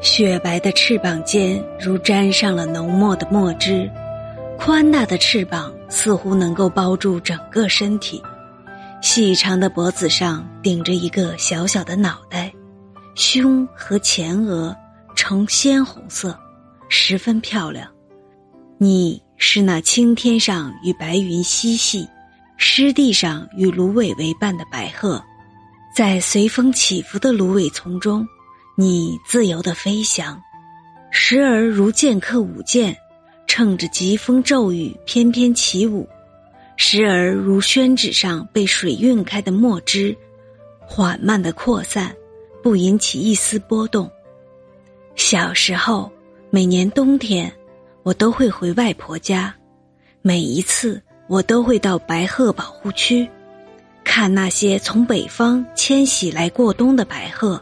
雪白的翅膀间如沾上了浓墨的墨汁，宽大的翅膀似乎能够包住整个身体，细长的脖子上顶着一个小小的脑袋，胸和前额呈鲜红色，十分漂亮。你是那青天上与白云嬉戏，湿地上与芦苇为伴的白鹤，在随风起伏的芦苇丛中。你自由的飞翔，时而如剑客舞剑，乘着疾风骤雨翩翩起舞；时而如宣纸上被水晕开的墨汁，缓慢的扩散，不引起一丝波动。小时候，每年冬天，我都会回外婆家，每一次我都会到白鹤保护区，看那些从北方迁徙来过冬的白鹤。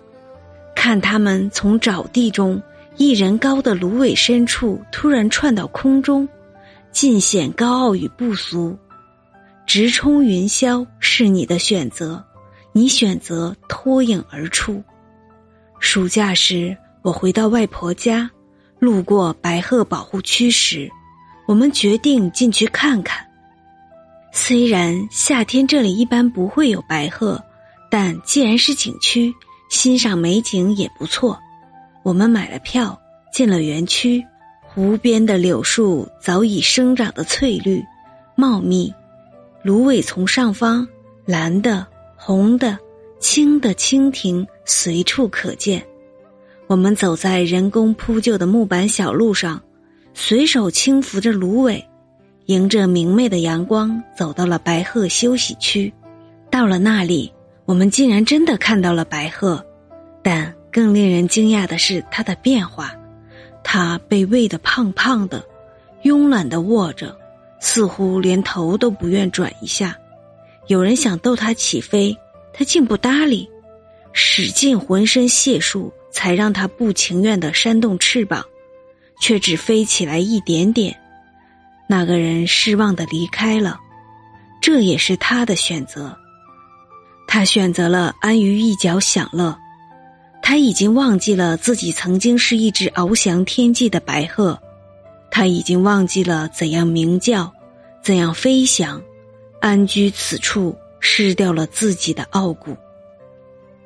看他们从沼地中一人高的芦苇深处突然窜到空中，尽显高傲与不俗。直冲云霄是你的选择，你选择脱颖而出。暑假时，我回到外婆家，路过白鹤保护区时，我们决定进去看看。虽然夏天这里一般不会有白鹤，但既然是景区。欣赏美景也不错，我们买了票进了园区。湖边的柳树早已生长的翠绿、茂密，芦苇丛上方蓝的、红的、青的蜻蜓随处可见。我们走在人工铺就的木板小路上，随手轻拂着芦苇，迎着明媚的阳光走到了白鹤休息区。到了那里。我们竟然真的看到了白鹤，但更令人惊讶的是它的变化。它被喂得胖胖的，慵懒地卧着，似乎连头都不愿转一下。有人想逗它起飞，它竟不搭理，使尽浑身解数才让它不情愿地扇动翅膀，却只飞起来一点点。那个人失望地离开了，这也是他的选择。他选择了安于一角享乐，他已经忘记了自己曾经是一只翱翔天际的白鹤，他已经忘记了怎样鸣叫，怎样飞翔，安居此处，失掉了自己的傲骨。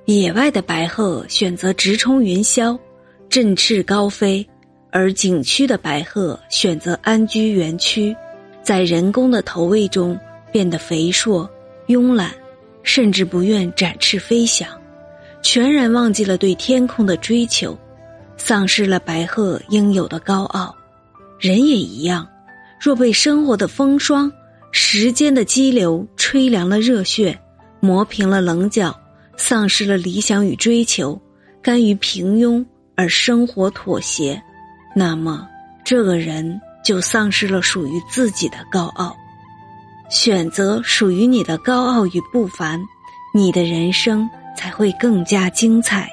野外的白鹤选择直冲云霄，振翅高飞，而景区的白鹤选择安居园区，在人工的投喂中变得肥硕、慵懒。甚至不愿展翅飞翔，全然忘记了对天空的追求，丧失了白鹤应有的高傲。人也一样，若被生活的风霜、时间的激流吹凉了热血，磨平了棱角，丧失了理想与追求，甘于平庸而生活妥协，那么这个人就丧失了属于自己的高傲。选择属于你的高傲与不凡，你的人生才会更加精彩。